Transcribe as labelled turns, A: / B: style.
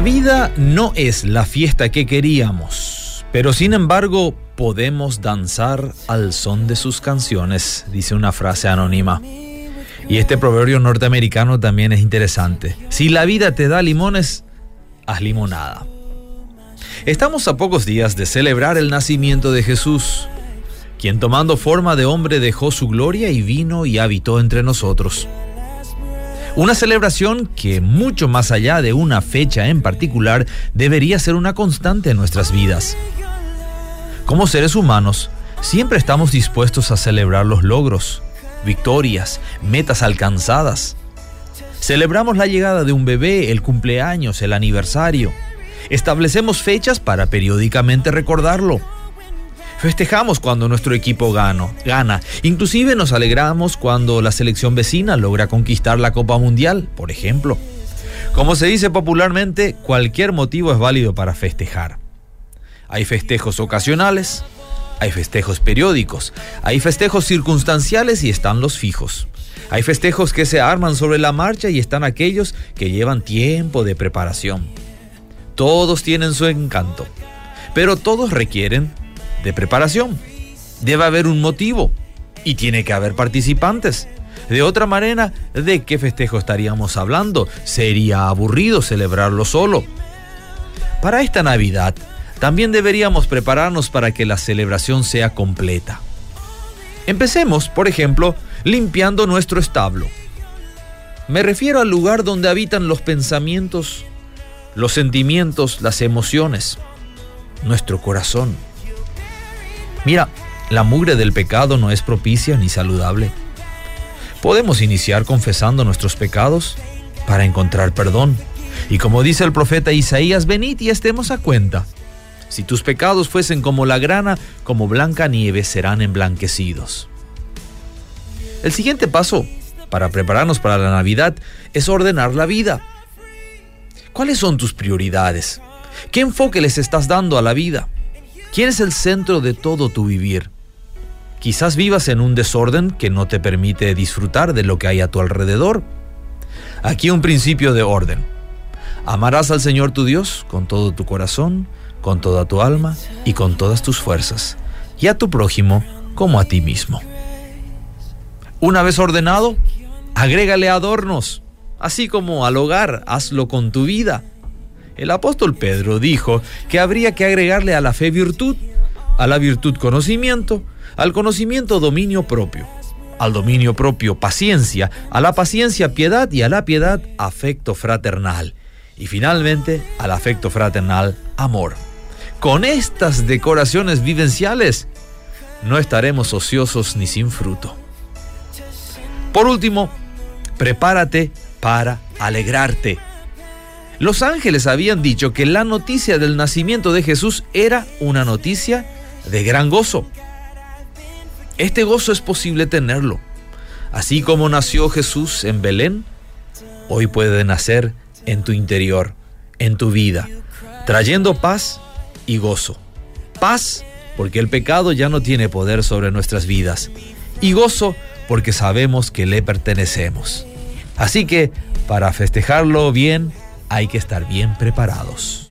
A: La vida no es la fiesta que queríamos, pero sin embargo podemos danzar al son de sus canciones, dice una frase anónima. Y este proverbio norteamericano también es interesante. Si la vida te da limones, haz limonada. Estamos a pocos días de celebrar el nacimiento de Jesús, quien tomando forma de hombre dejó su gloria y vino y habitó entre nosotros. Una celebración que, mucho más allá de una fecha en particular, debería ser una constante en nuestras vidas. Como seres humanos, siempre estamos dispuestos a celebrar los logros, victorias, metas alcanzadas. Celebramos la llegada de un bebé, el cumpleaños, el aniversario. Establecemos fechas para periódicamente recordarlo. Festejamos cuando nuestro equipo gano, gana. Inclusive nos alegramos cuando la selección vecina logra conquistar la Copa Mundial, por ejemplo. Como se dice popularmente, cualquier motivo es válido para festejar. Hay festejos ocasionales, hay festejos periódicos, hay festejos circunstanciales y están los fijos. Hay festejos que se arman sobre la marcha y están aquellos que llevan tiempo de preparación. Todos tienen su encanto, pero todos requieren de preparación. Debe haber un motivo y tiene que haber participantes. De otra manera, ¿de qué festejo estaríamos hablando? Sería aburrido celebrarlo solo. Para esta Navidad, también deberíamos prepararnos para que la celebración sea completa. Empecemos, por ejemplo, limpiando nuestro establo. Me refiero al lugar donde habitan los pensamientos, los sentimientos, las emociones, nuestro corazón. Mira, la mugre del pecado no es propicia ni saludable. Podemos iniciar confesando nuestros pecados para encontrar perdón. Y como dice el profeta Isaías, venid y estemos a cuenta. Si tus pecados fuesen como la grana, como blanca nieve serán emblanquecidos. El siguiente paso para prepararnos para la Navidad es ordenar la vida. ¿Cuáles son tus prioridades? ¿Qué enfoque les estás dando a la vida? ¿Quién es el centro de todo tu vivir? Quizás vivas en un desorden que no te permite disfrutar de lo que hay a tu alrededor. Aquí un principio de orden. Amarás al Señor tu Dios con todo tu corazón, con toda tu alma y con todas tus fuerzas, y a tu prójimo como a ti mismo. Una vez ordenado, agrégale adornos, así como al hogar, hazlo con tu vida. El apóstol Pedro dijo que habría que agregarle a la fe virtud, a la virtud conocimiento, al conocimiento dominio propio, al dominio propio paciencia, a la paciencia piedad y a la piedad afecto fraternal, y finalmente al afecto fraternal amor. Con estas decoraciones vivenciales no estaremos ociosos ni sin fruto. Por último, prepárate para alegrarte. Los ángeles habían dicho que la noticia del nacimiento de Jesús era una noticia de gran gozo. Este gozo es posible tenerlo. Así como nació Jesús en Belén, hoy puede nacer en tu interior, en tu vida, trayendo paz y gozo. Paz porque el pecado ya no tiene poder sobre nuestras vidas. Y gozo porque sabemos que le pertenecemos. Así que, para festejarlo bien, hay que estar bien preparados.